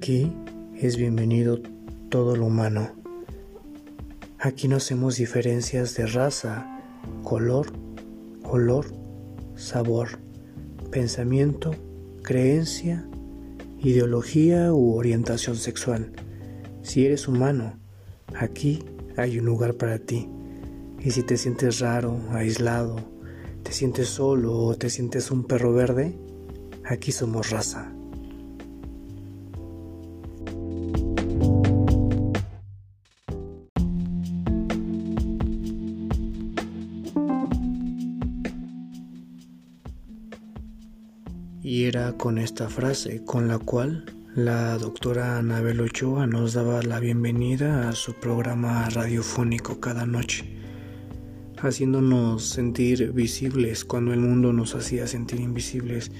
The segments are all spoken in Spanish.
Aquí es bienvenido todo lo humano. Aquí no hacemos diferencias de raza, color, olor, sabor, pensamiento, creencia, ideología u orientación sexual. Si eres humano, aquí hay un lugar para ti. Y si te sientes raro, aislado, te sientes solo o te sientes un perro verde, aquí somos raza. Con esta frase con la cual la doctora Anabel Ochoa nos daba la bienvenida a su programa radiofónico cada noche, haciéndonos sentir visibles cuando el mundo nos hacía sentir invisibles.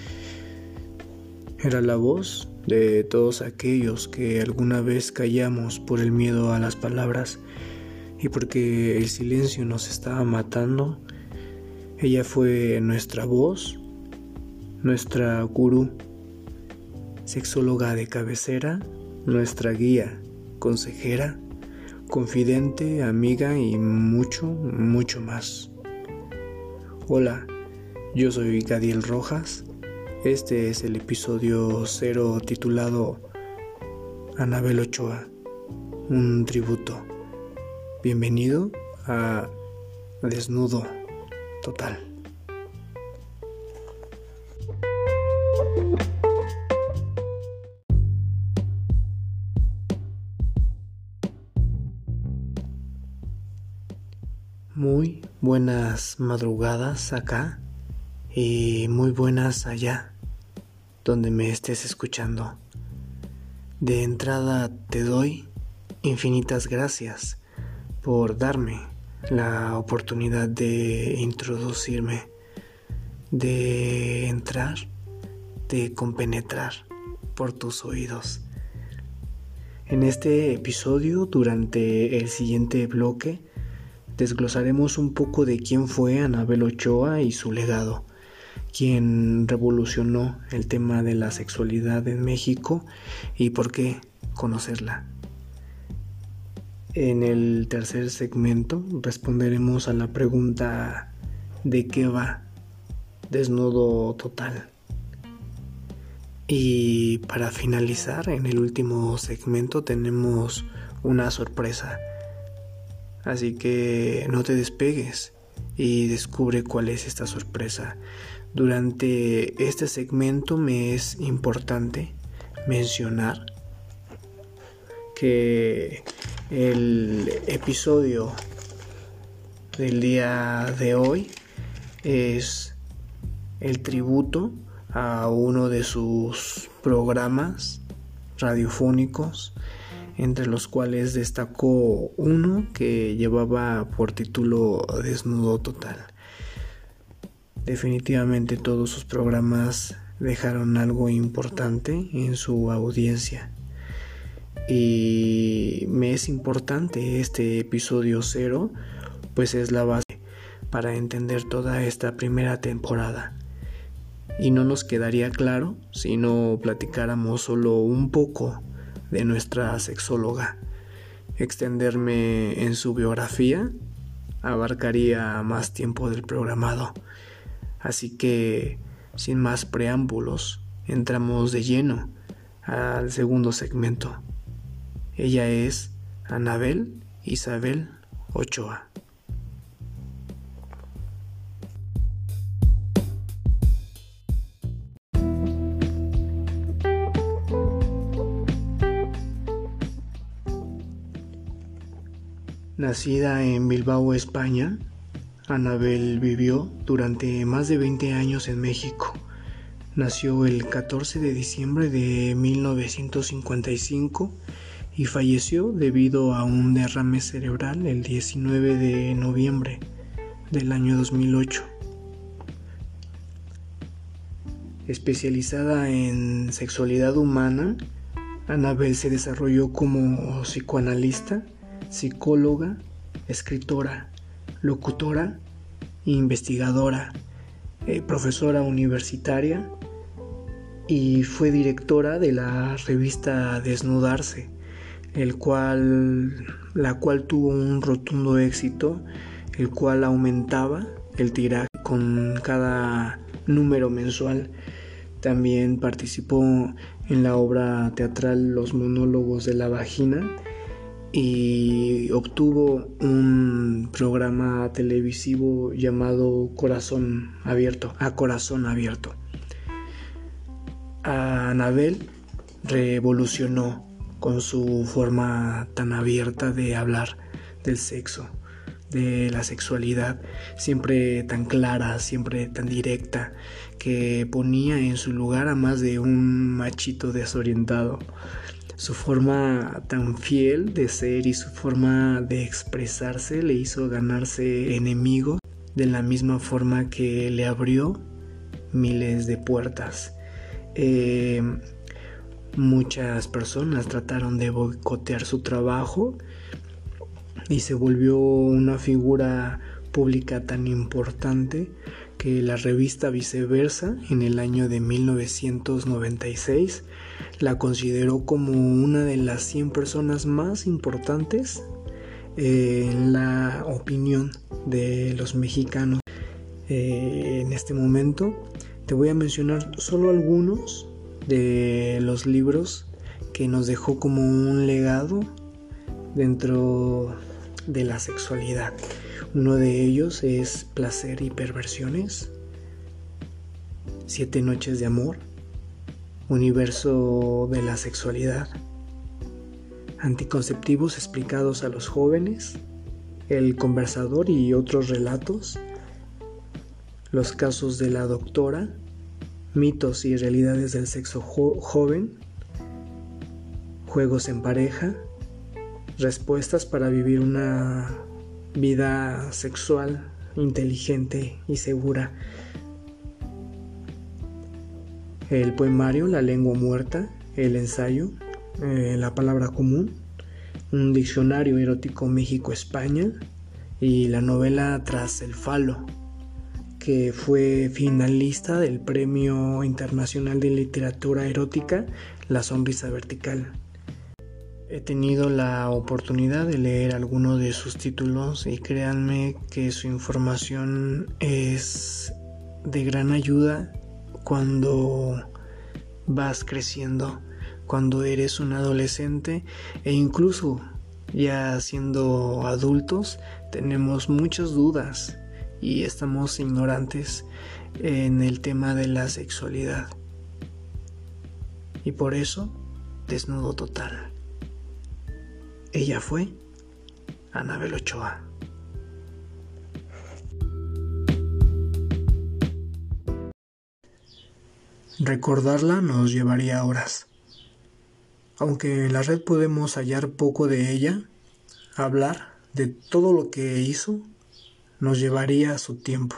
Era la voz de todos aquellos que alguna vez callamos por el miedo a las palabras y porque el silencio nos estaba matando. Ella fue nuestra voz nuestra gurú, sexóloga de cabecera, nuestra guía, consejera, confidente, amiga y mucho, mucho más. Hola, yo soy Gadiel Rojas. Este es el episodio cero titulado Anabel Ochoa, un tributo. Bienvenido a Desnudo Total. Buenas madrugadas acá y muy buenas allá, donde me estés escuchando. De entrada te doy infinitas gracias por darme la oportunidad de introducirme, de entrar, de compenetrar por tus oídos. En este episodio, durante el siguiente bloque, desglosaremos un poco de quién fue Anabel Ochoa y su legado, quien revolucionó el tema de la sexualidad en México y por qué conocerla. En el tercer segmento responderemos a la pregunta ¿de qué va? Desnudo total. Y para finalizar, en el último segmento tenemos una sorpresa Así que no te despegues y descubre cuál es esta sorpresa. Durante este segmento me es importante mencionar que el episodio del día de hoy es el tributo a uno de sus programas radiofónicos entre los cuales destacó uno que llevaba por título Desnudo Total. Definitivamente todos sus programas dejaron algo importante en su audiencia. Y me es importante este episodio cero, pues es la base para entender toda esta primera temporada. Y no nos quedaría claro si no platicáramos solo un poco de nuestra sexóloga. Extenderme en su biografía abarcaría más tiempo del programado. Así que, sin más preámbulos, entramos de lleno al segundo segmento. Ella es Anabel Isabel Ochoa. Nacida en Bilbao, España, Anabel vivió durante más de 20 años en México. Nació el 14 de diciembre de 1955 y falleció debido a un derrame cerebral el 19 de noviembre del año 2008. Especializada en sexualidad humana, Anabel se desarrolló como psicoanalista psicóloga, escritora, locutora, investigadora, eh, profesora universitaria y fue directora de la revista Desnudarse, el cual, la cual tuvo un rotundo éxito, el cual aumentaba el tiraje con cada número mensual. También participó en la obra teatral Los monólogos de la vagina y obtuvo un programa televisivo llamado Corazón Abierto, a Corazón Abierto. Anabel revolucionó con su forma tan abierta de hablar del sexo, de la sexualidad, siempre tan clara, siempre tan directa, que ponía en su lugar a más de un machito desorientado. Su forma tan fiel de ser y su forma de expresarse le hizo ganarse enemigos de la misma forma que le abrió miles de puertas. Eh, muchas personas trataron de boicotear su trabajo y se volvió una figura pública tan importante que la revista Viceversa en el año de 1996 la consideró como una de las 100 personas más importantes eh, en la opinión de los mexicanos. Eh, en este momento te voy a mencionar solo algunos de los libros que nos dejó como un legado dentro de la sexualidad. Uno de ellos es Placer y Perversiones, Siete Noches de Amor, Universo de la Sexualidad, Anticonceptivos explicados a los jóvenes, El Conversador y otros relatos, los casos de la doctora, mitos y realidades del sexo joven, juegos en pareja, respuestas para vivir una vida sexual inteligente y segura. El poemario La lengua muerta, el ensayo, eh, la palabra común, un diccionario erótico México-España y la novela Tras el falo que fue finalista del Premio Internacional de Literatura Erótica La Sonrisa Vertical. He tenido la oportunidad de leer algunos de sus títulos y créanme que su información es de gran ayuda cuando vas creciendo, cuando eres un adolescente e incluso ya siendo adultos tenemos muchas dudas y estamos ignorantes en el tema de la sexualidad. Y por eso, desnudo total. Ella fue Anabel Ochoa. Recordarla nos llevaría horas. Aunque en la red podemos hallar poco de ella, hablar de todo lo que hizo nos llevaría su tiempo.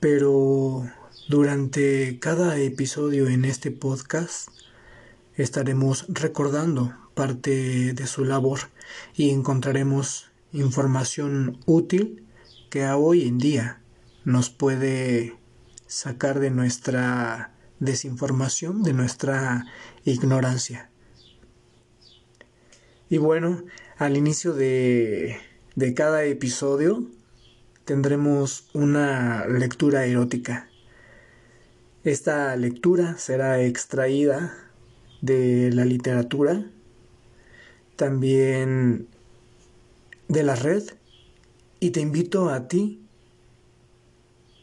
Pero durante cada episodio en este podcast estaremos recordando parte de su labor y encontraremos información útil que a hoy en día nos puede sacar de nuestra desinformación, de nuestra ignorancia. Y bueno, al inicio de de cada episodio tendremos una lectura erótica. Esta lectura será extraída de la literatura, también de la red, y te invito a ti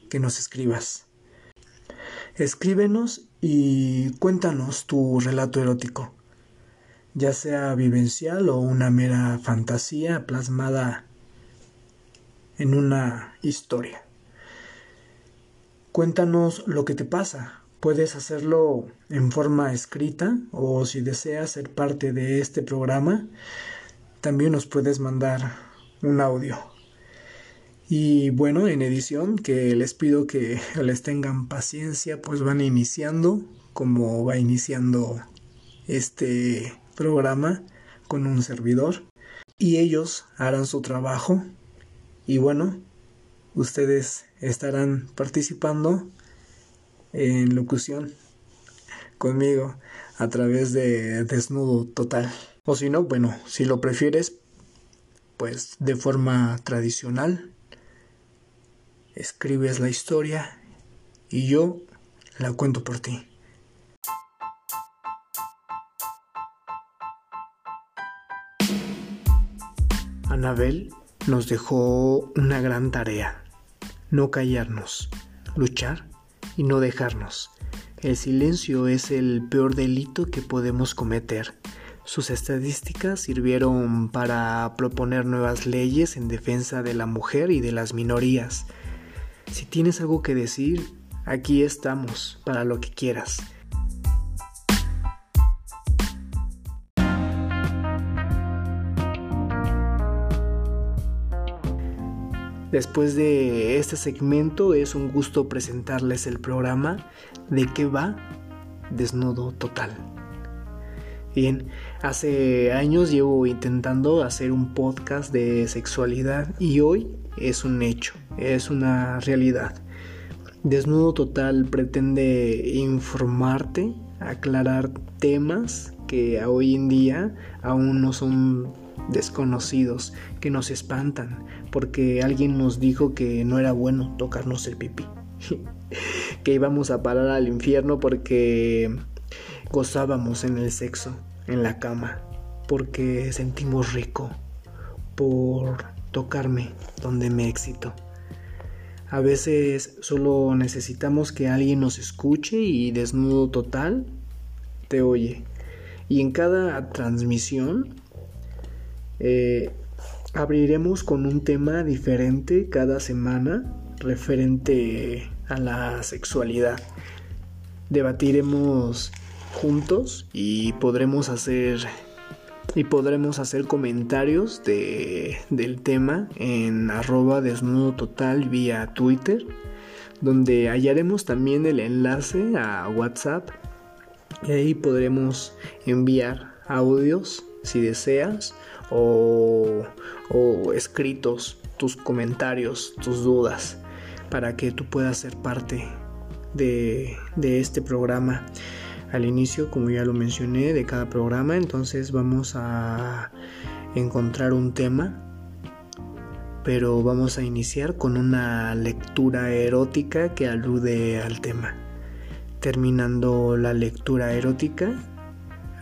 que nos escribas. Escríbenos y cuéntanos tu relato erótico ya sea vivencial o una mera fantasía plasmada en una historia. Cuéntanos lo que te pasa. Puedes hacerlo en forma escrita o si deseas ser parte de este programa, también nos puedes mandar un audio. Y bueno, en edición, que les pido que les tengan paciencia, pues van iniciando como va iniciando este programa con un servidor y ellos harán su trabajo y bueno, ustedes estarán participando en locución conmigo a través de desnudo total. O si no, bueno, si lo prefieres, pues de forma tradicional, escribes la historia y yo la cuento por ti. Anabel nos dejó una gran tarea, no callarnos, luchar y no dejarnos. El silencio es el peor delito que podemos cometer. Sus estadísticas sirvieron para proponer nuevas leyes en defensa de la mujer y de las minorías. Si tienes algo que decir, aquí estamos para lo que quieras. Después de este segmento es un gusto presentarles el programa de qué va Desnudo Total. Bien, hace años llevo intentando hacer un podcast de sexualidad y hoy es un hecho, es una realidad. Desnudo Total pretende informarte, aclarar temas que hoy en día aún no son desconocidos que nos espantan porque alguien nos dijo que no era bueno tocarnos el pipí, que íbamos a parar al infierno porque gozábamos en el sexo, en la cama, porque sentimos rico, por tocarme donde me excito. A veces solo necesitamos que alguien nos escuche y desnudo total te oye. Y en cada transmisión eh, abriremos con un tema diferente cada semana referente a la sexualidad. Debatiremos juntos y podremos hacer y podremos hacer comentarios de, del tema en arroba desnudo total vía Twitter donde hallaremos también el enlace a WhatsApp y ahí podremos enviar audios si deseas o, escritos tus comentarios, tus dudas, para que tú puedas ser parte de, este programa. Al inicio, como ya lo mencioné, de cada programa, entonces vamos a encontrar un tema pero vamos a iniciar con una lectura erótica que alude al tema. Terminando la lectura erótica,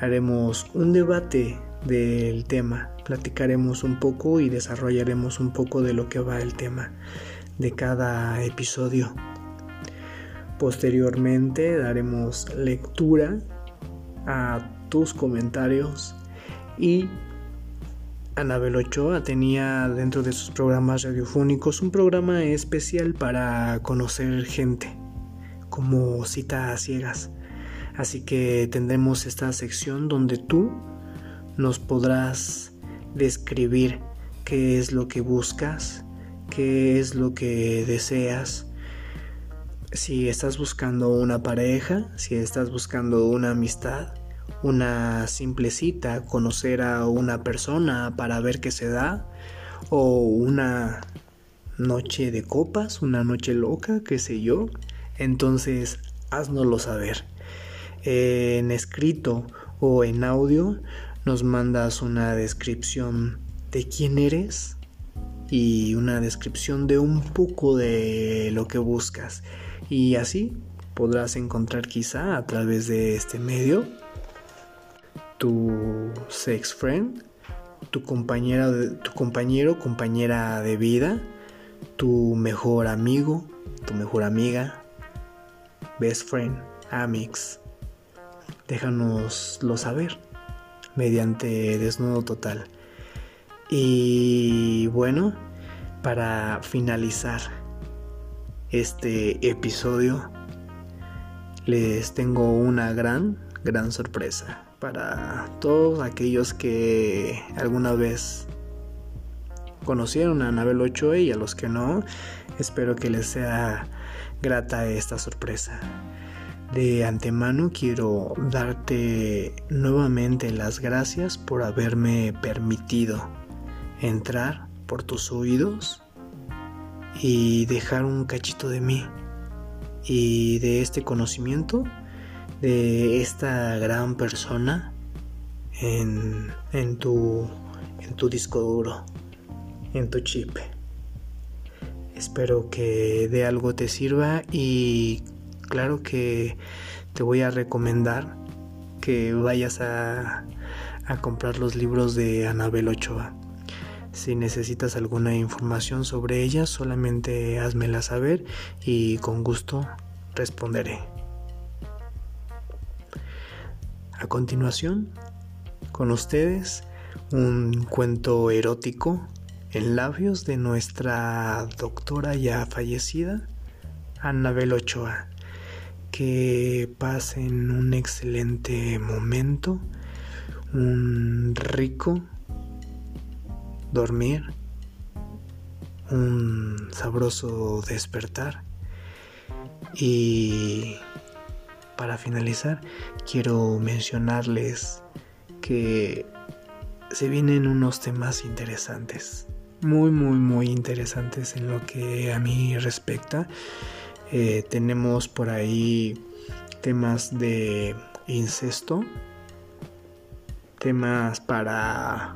haremos un debate del tema platicaremos un poco y desarrollaremos un poco de lo que va el tema de cada episodio. Posteriormente daremos lectura a tus comentarios y Anabel Ochoa tenía dentro de sus programas radiofónicos un programa especial para conocer gente, como citas ciegas. Así que tendremos esta sección donde tú nos podrás describir qué es lo que buscas, qué es lo que deseas. Si estás buscando una pareja, si estás buscando una amistad, una simple cita, conocer a una persona para ver qué se da, o una noche de copas, una noche loca, qué sé yo, entonces haznoslo saber. En escrito o en audio nos mandas una descripción de quién eres y una descripción de un poco de lo que buscas. Y así podrás encontrar quizá a través de este medio tu sex friend, tu compañera tu compañero, compañera de vida, tu mejor amigo, tu mejor amiga, best friend, amix. Déjanoslo saber mediante desnudo total. Y bueno, para finalizar este episodio, les tengo una gran, gran sorpresa para todos aquellos que alguna vez conocieron a Anabel Ochoa y a los que no, espero que les sea grata esta sorpresa. De antemano quiero darte nuevamente las gracias por haberme permitido entrar por tus oídos y dejar un cachito de mí y de este conocimiento de esta gran persona en, en, tu, en tu disco duro, en tu chip. Espero que de algo te sirva y claro que te voy a recomendar que vayas a, comprar los libros de Anabel Ochoa. Si necesitas alguna información sobre ella, solamente házmela saber y con gusto responderé. A continuación, con ustedes, un cuento erótico en labios de nuestra doctora ya fallecida, Anabel Ochoa. Que pasen un excelente momento, un rico dormir, un sabroso despertar y para finalizar quiero mencionarles que se vienen unos temas interesantes, muy muy muy interesantes en lo que a mí respecta. Eh, tenemos por ahí temas de incesto, temas para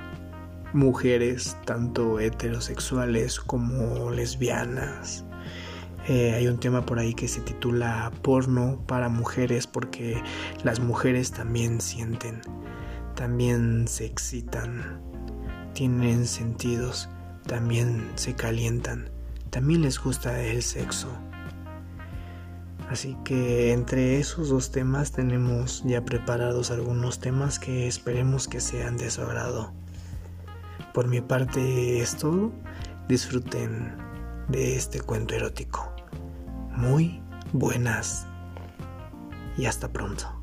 mujeres tanto heterosexuales como lesbianas. Eh, hay un tema por ahí que se titula porno para mujeres porque las mujeres también sienten, también se excitan, tienen sentidos, también se calientan, también les gusta el sexo. Así que entre esos dos temas tenemos ya preparados algunos temas que esperemos que sean de su. Por mi parte es todo. Disfruten de este cuento erótico. Muy buenas y hasta pronto.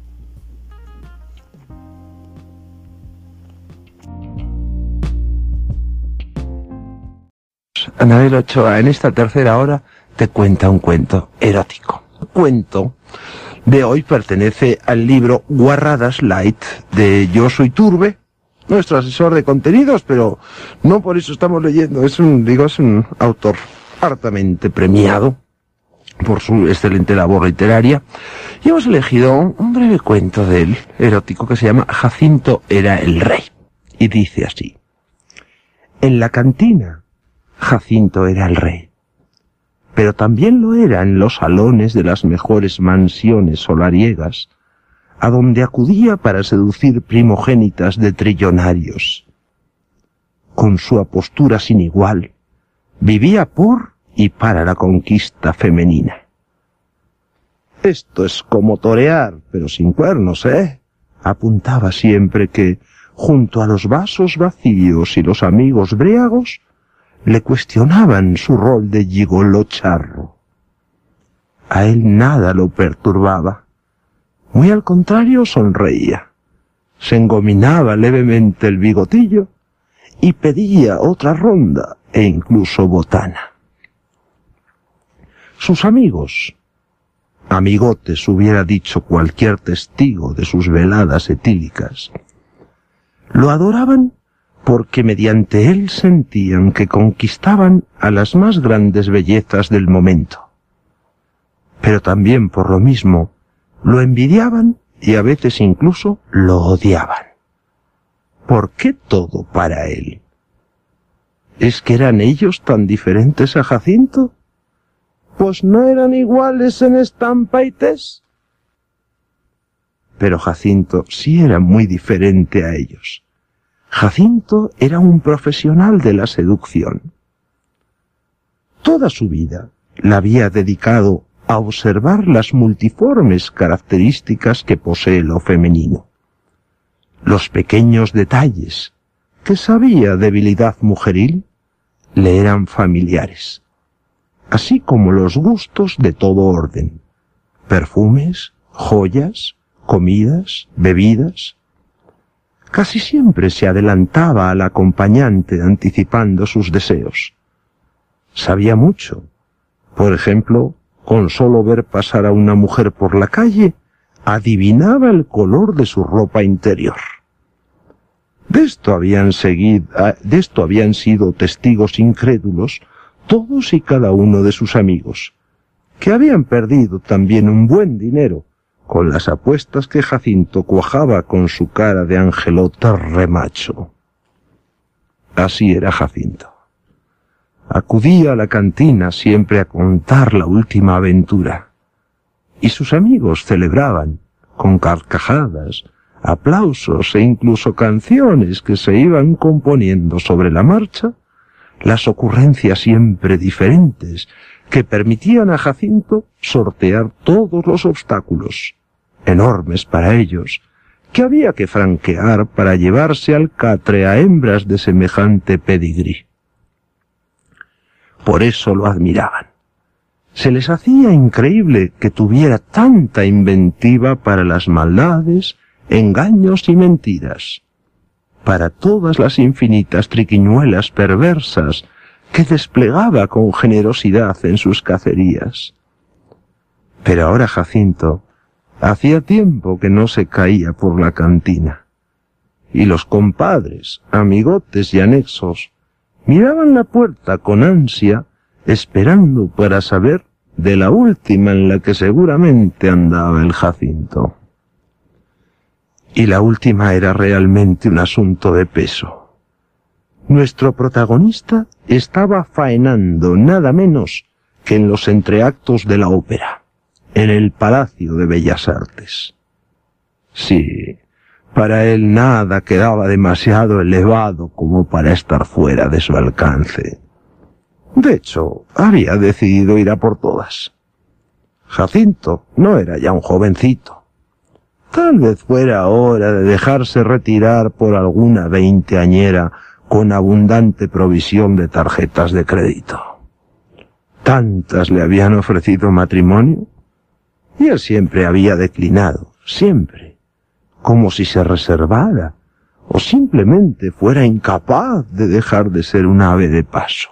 Anabel Ochoa en esta tercera hora te cuenta un cuento erótico. Cuento de hoy pertenece al libro Guarradas Light de Yo Soy Turbe nuestro asesor de contenidos, pero no por eso estamos leyendo. Es un, digo, es un autor hartamente premiado por su excelente labor literaria. Y hemos elegido un breve cuento de él, erótico, que se llama Jacinto era el rey. Y dice así. En la cantina, Jacinto era el rey. Pero también lo era en los salones de las mejores mansiones solariegas, a donde acudía para seducir primogénitas de trillonarios. Con su apostura sin igual, vivía por y para la conquista femenina. Esto es como torear, pero sin cuernos, ¿eh? Apuntaba siempre que, junto a los vasos vacíos y los amigos briagos, le cuestionaban su rol de gigolo charro. A él nada lo perturbaba muy al contrario, sonreía. Se engominaba levemente el bigotillo y pedía otra ronda e incluso botana. Sus amigos, amigotes hubiera dicho cualquier testigo de sus veladas etílicas, lo adoraban porque mediante él sentían que conquistaban a las más grandes bellezas del momento. Pero también por lo mismo lo envidiaban y a veces incluso lo odiaban. ¿Por qué todo para él? ¿Es que eran ellos tan diferentes a Jacinto? Pues no eran iguales en estampa y test. Pero Jacinto sí era muy diferente a ellos. Jacinto era un profesional de la seducción. Toda su vida la había dedicado a observar las multiformes características que posee lo femenino. Los pequeños detalles que sabía debilidad mujeril le eran familiares, así como los gustos de todo orden, perfumes, joyas, comidas, bebidas. Casi siempre se adelantaba al acompañante anticipando sus deseos. Sabía mucho. Por ejemplo, con solo ver pasar a una mujer por la calle, adivinaba el color de su ropa interior. De esto habían seguido, ah, de esto habían sido testigos incrédulos todos y cada uno de sus amigos, que habían perdido también un buen dinero con las apuestas que Jacinto cuajaba con su cara de angelote remacho. Así era Jacinto. Acudía a la cantina siempre a contar la última aventura, y sus amigos celebraban, con carcajadas, aplausos e incluso canciones que se iban componiendo sobre la marcha, las ocurrencias siempre diferentes que permitían a Jacinto sortear todos los obstáculos, enormes para ellos, que había que franquear para llevarse al catre a hembras de semejante pedigrí. Por eso lo admiraban. Se les hacía increíble que tuviera tanta inventiva para las maldades, engaños y mentiras, para todas las infinitas triquiñuelas perversas que desplegaba con generosidad en sus cacerías. Pero ahora Jacinto hacía tiempo que no se caía por la cantina, y los compadres, amigotes y anexos miraban la puerta con ansia, esperando para saber de la última en la que seguramente andaba el Jacinto. Y la última era realmente un asunto de peso. Nuestro protagonista estaba faenando nada menos que en los entreactos de la ópera, en el Palacio de Bellas Artes. Sí, para él nada quedaba demasiado elevado como para estar fuera de su alcance. De hecho, había decidido ir a por todas. Jacinto no era ya un jovencito. Tal vez fuera hora de dejarse retirar por alguna veinteañera con abundante provisión de tarjetas de crédito. Tantas le habían ofrecido matrimonio y él siempre había declinado, siempre, como si se reservara o simplemente fuera incapaz de dejar de ser un ave de paso.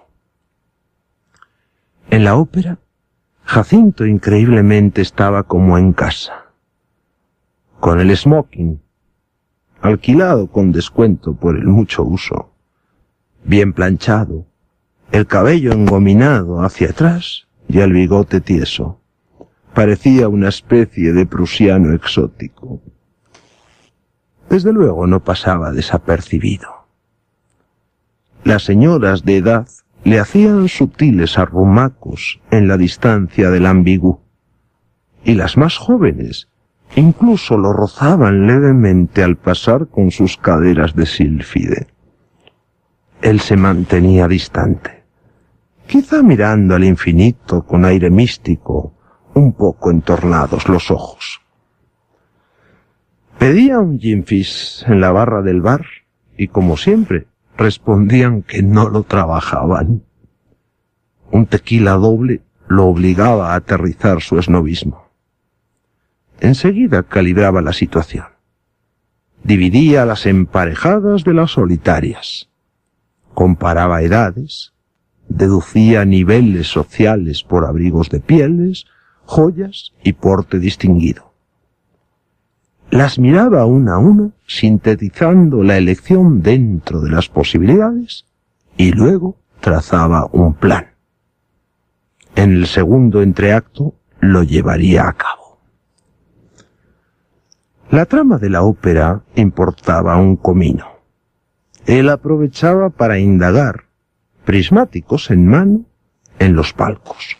En la ópera, Jacinto increíblemente estaba como en casa, con el smoking, alquilado con descuento por el mucho uso, bien planchado, el cabello engominado hacia atrás y el bigote tieso. Parecía una especie de prusiano exótico. Desde luego no pasaba desapercibido. Las señoras de edad le hacían sutiles arrumacos en la distancia del ambigú, y las más jóvenes incluso lo rozaban levemente al pasar con sus caderas de sílfide él se mantenía distante, quizá mirando al infinito con aire místico, un poco entornados los ojos. Pedía un gin en la barra del bar y como siempre respondían que no lo trabajaban. Un tequila doble lo obligaba a aterrizar su esnovismo. Enseguida calibraba la situación. Dividía las emparejadas de las solitarias comparaba edades, deducía niveles sociales por abrigos de pieles, joyas y porte distinguido. Las miraba una a una, sintetizando la elección dentro de las posibilidades, y luego trazaba un plan. En el segundo entreacto lo llevaría a cabo. La trama de la ópera importaba un comino él aprovechaba para indagar, prismáticos en mano, en los palcos,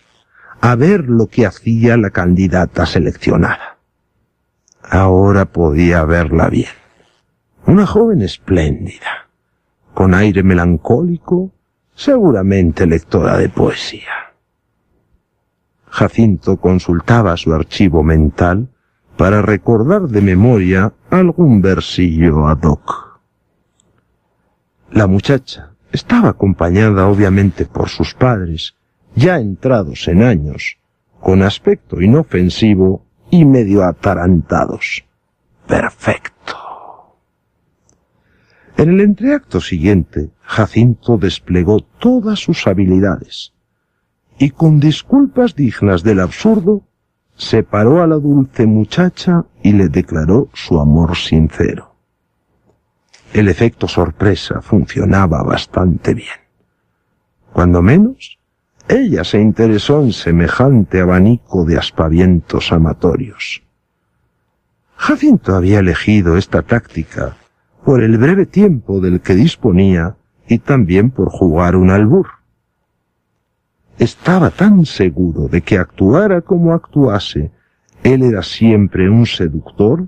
a ver lo que hacía la candidata seleccionada. Ahora podía verla bien. Una joven espléndida, con aire melancólico, seguramente lectora de poesía. Jacinto consultaba su archivo mental para recordar de memoria algún versillo ad hoc. La muchacha estaba acompañada obviamente por sus padres, ya entrados en años, con aspecto inofensivo y medio atarantados. Perfecto. En el entreacto siguiente, Jacinto desplegó todas sus habilidades y con disculpas dignas del absurdo, separó a la dulce muchacha y le declaró su amor sincero el efecto sorpresa funcionaba bastante bien. Cuando menos, ella se interesó en semejante abanico de aspavientos amatorios. Jacinto había elegido esta táctica por el breve tiempo del que disponía y también por jugar un albur. Estaba tan seguro de que actuara como actuase, él era siempre un seductor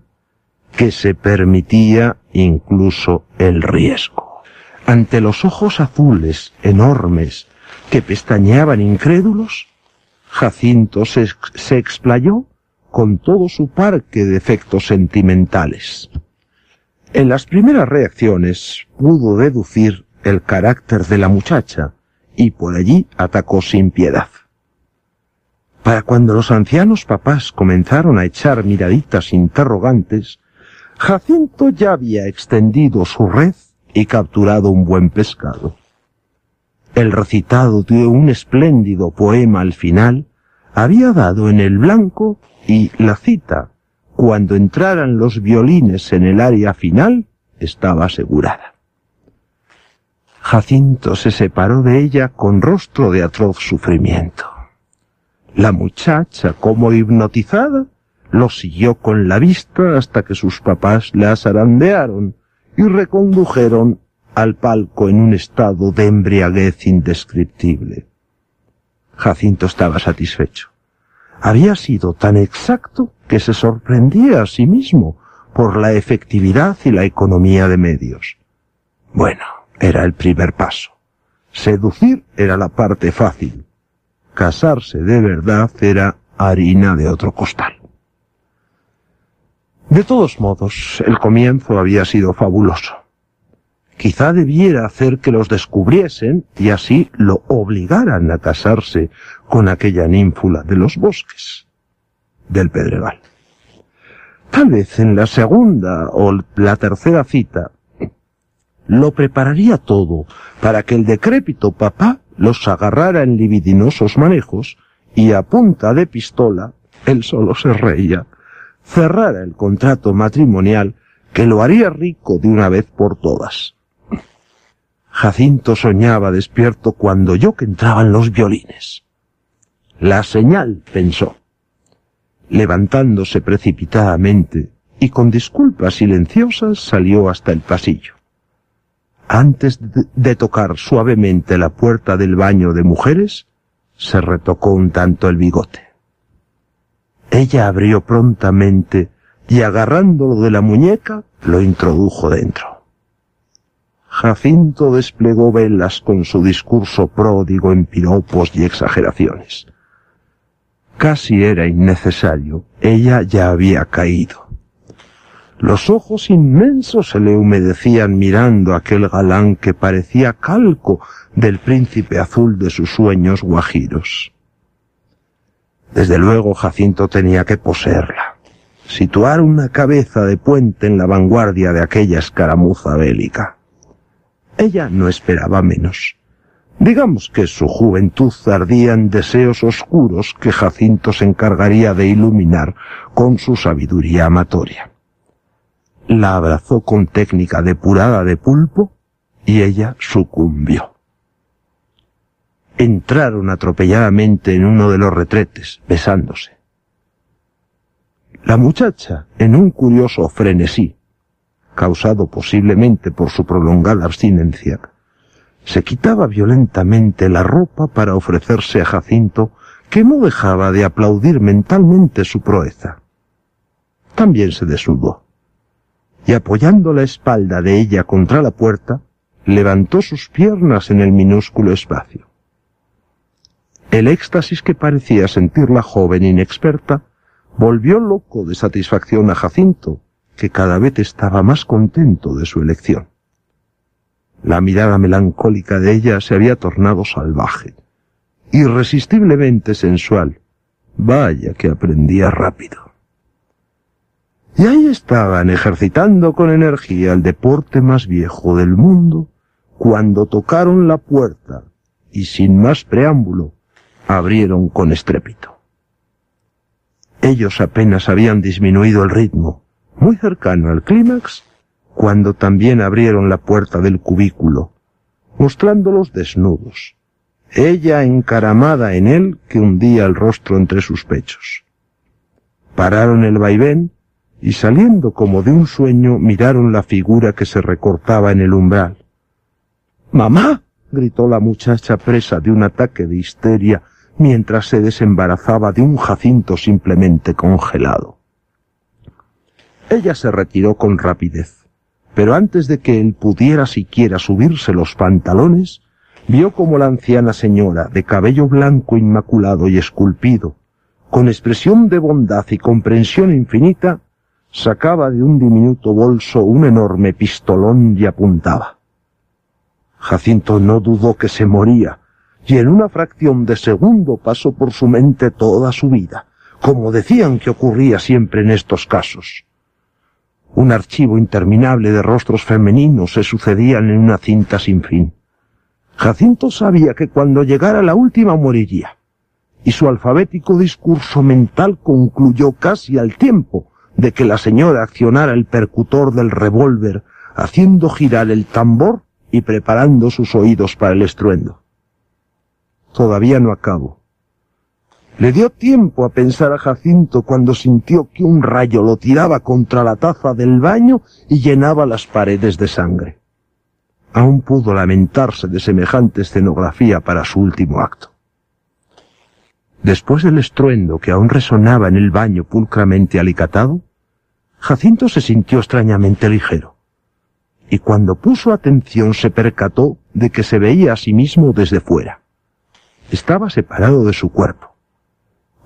que se permitía incluso el riesgo. Ante los ojos azules, enormes, que pestañeaban incrédulos, Jacinto se, se explayó con todo su parque de efectos sentimentales. En las primeras reacciones pudo deducir el carácter de la muchacha y por allí atacó sin piedad. Para cuando los ancianos papás comenzaron a echar miraditas interrogantes, Jacinto ya había extendido su red y capturado un buen pescado. El recitado de un espléndido poema al final había dado en el blanco y la cita, cuando entraran los violines en el área final, estaba asegurada. Jacinto se separó de ella con rostro de atroz sufrimiento. La muchacha, como hipnotizada, lo siguió con la vista hasta que sus papás la zarandearon y recondujeron al palco en un estado de embriaguez indescriptible. Jacinto estaba satisfecho. Había sido tan exacto que se sorprendía a sí mismo por la efectividad y la economía de medios. Bueno, era el primer paso. Seducir era la parte fácil. Casarse de verdad era harina de otro costal. De todos modos, el comienzo había sido fabuloso. Quizá debiera hacer que los descubriesen y así lo obligaran a casarse con aquella ninfula de los bosques del Pedregal. Tal vez en la segunda o la tercera cita lo prepararía todo para que el decrépito papá los agarrara en libidinosos manejos y a punta de pistola, él solo se reía, cerrara el contrato matrimonial que lo haría rico de una vez por todas. Jacinto soñaba despierto cuando oyó que entraban los violines. La señal, pensó. Levantándose precipitadamente y con disculpas silenciosas salió hasta el pasillo. Antes de tocar suavemente la puerta del baño de mujeres, se retocó un tanto el bigote. Ella abrió prontamente y agarrándolo de la muñeca, lo introdujo dentro. Jacinto desplegó velas con su discurso pródigo en piropos y exageraciones. Casi era innecesario, ella ya había caído. Los ojos inmensos se le humedecían mirando aquel galán que parecía calco del príncipe azul de sus sueños guajiros. Desde luego Jacinto tenía que poseerla, situar una cabeza de puente en la vanguardia de aquella escaramuza bélica. Ella no esperaba menos. Digamos que su juventud ardía en deseos oscuros que Jacinto se encargaría de iluminar con su sabiduría amatoria. La abrazó con técnica depurada de pulpo y ella sucumbió. Entraron atropelladamente en uno de los retretes, besándose. La muchacha, en un curioso frenesí, causado posiblemente por su prolongada abstinencia, se quitaba violentamente la ropa para ofrecerse a Jacinto, que no dejaba de aplaudir mentalmente su proeza. También se desnudó, y apoyando la espalda de ella contra la puerta, levantó sus piernas en el minúsculo espacio. El éxtasis que parecía sentir la joven inexperta volvió loco de satisfacción a Jacinto, que cada vez estaba más contento de su elección. La mirada melancólica de ella se había tornado salvaje, irresistiblemente sensual. Vaya que aprendía rápido. Y ahí estaban ejercitando con energía el deporte más viejo del mundo, cuando tocaron la puerta y sin más preámbulo abrieron con estrépito. Ellos apenas habían disminuido el ritmo muy cercano al clímax, cuando también abrieron la puerta del cubículo, mostrándolos desnudos, ella encaramada en él que hundía el rostro entre sus pechos. Pararon el vaivén y saliendo como de un sueño miraron la figura que se recortaba en el umbral. ¡Mamá! gritó la muchacha presa de un ataque de histeria mientras se desembarazaba de un jacinto simplemente congelado. Ella se retiró con rapidez, pero antes de que él pudiera siquiera subirse los pantalones, vio como la anciana señora, de cabello blanco inmaculado y esculpido, con expresión de bondad y comprensión infinita, sacaba de un diminuto bolso un enorme pistolón y apuntaba. Jacinto no dudó que se moría, y en una fracción de segundo pasó por su mente toda su vida, como decían que ocurría siempre en estos casos. Un archivo interminable de rostros femeninos se sucedían en una cinta sin fin. Jacinto sabía que cuando llegara la última moriría, y su alfabético discurso mental concluyó casi al tiempo de que la señora accionara el percutor del revólver, haciendo girar el tambor y preparando sus oídos para el estruendo. Todavía no acabo. Le dio tiempo a pensar a Jacinto cuando sintió que un rayo lo tiraba contra la taza del baño y llenaba las paredes de sangre. Aún pudo lamentarse de semejante escenografía para su último acto. Después del estruendo que aún resonaba en el baño pulcramente alicatado, Jacinto se sintió extrañamente ligero, y cuando puso atención se percató de que se veía a sí mismo desde fuera. Estaba separado de su cuerpo.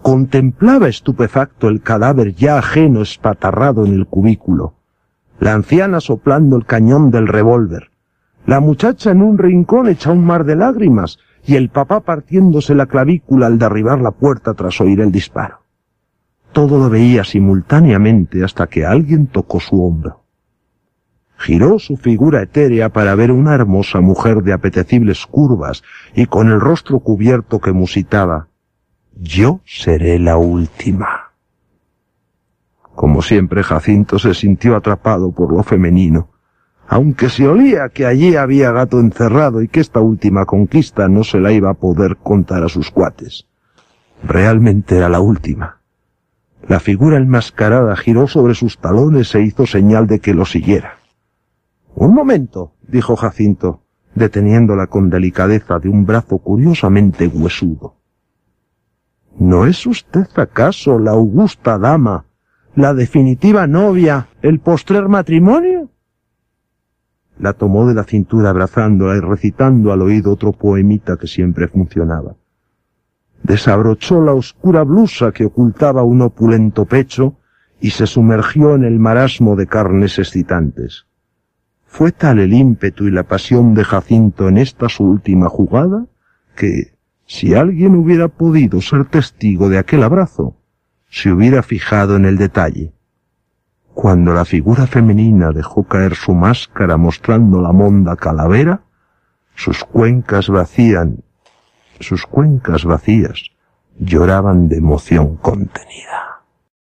Contemplaba estupefacto el cadáver ya ajeno espatarrado en el cubículo, la anciana soplando el cañón del revólver, la muchacha en un rincón hecha un mar de lágrimas y el papá partiéndose la clavícula al derribar la puerta tras oír el disparo. Todo lo veía simultáneamente hasta que alguien tocó su hombro. Giró su figura etérea para ver una hermosa mujer de apetecibles curvas y con el rostro cubierto que musitaba. Yo seré la última. Como siempre, Jacinto se sintió atrapado por lo femenino, aunque se olía que allí había gato encerrado y que esta última conquista no se la iba a poder contar a sus cuates. Realmente era la última. La figura enmascarada giró sobre sus talones e hizo señal de que lo siguiera. Un momento, dijo Jacinto, deteniéndola con delicadeza de un brazo curiosamente huesudo. ¿No es usted acaso la augusta dama, la definitiva novia, el postrer matrimonio? La tomó de la cintura abrazándola y recitando al oído otro poemita que siempre funcionaba desabrochó la oscura blusa que ocultaba un opulento pecho y se sumergió en el marasmo de carnes excitantes. Fue tal el ímpetu y la pasión de Jacinto en esta su última jugada que, si alguien hubiera podido ser testigo de aquel abrazo, se hubiera fijado en el detalle. Cuando la figura femenina dejó caer su máscara mostrando la monda calavera, sus cuencas vacían sus cuencas vacías lloraban de emoción contenida.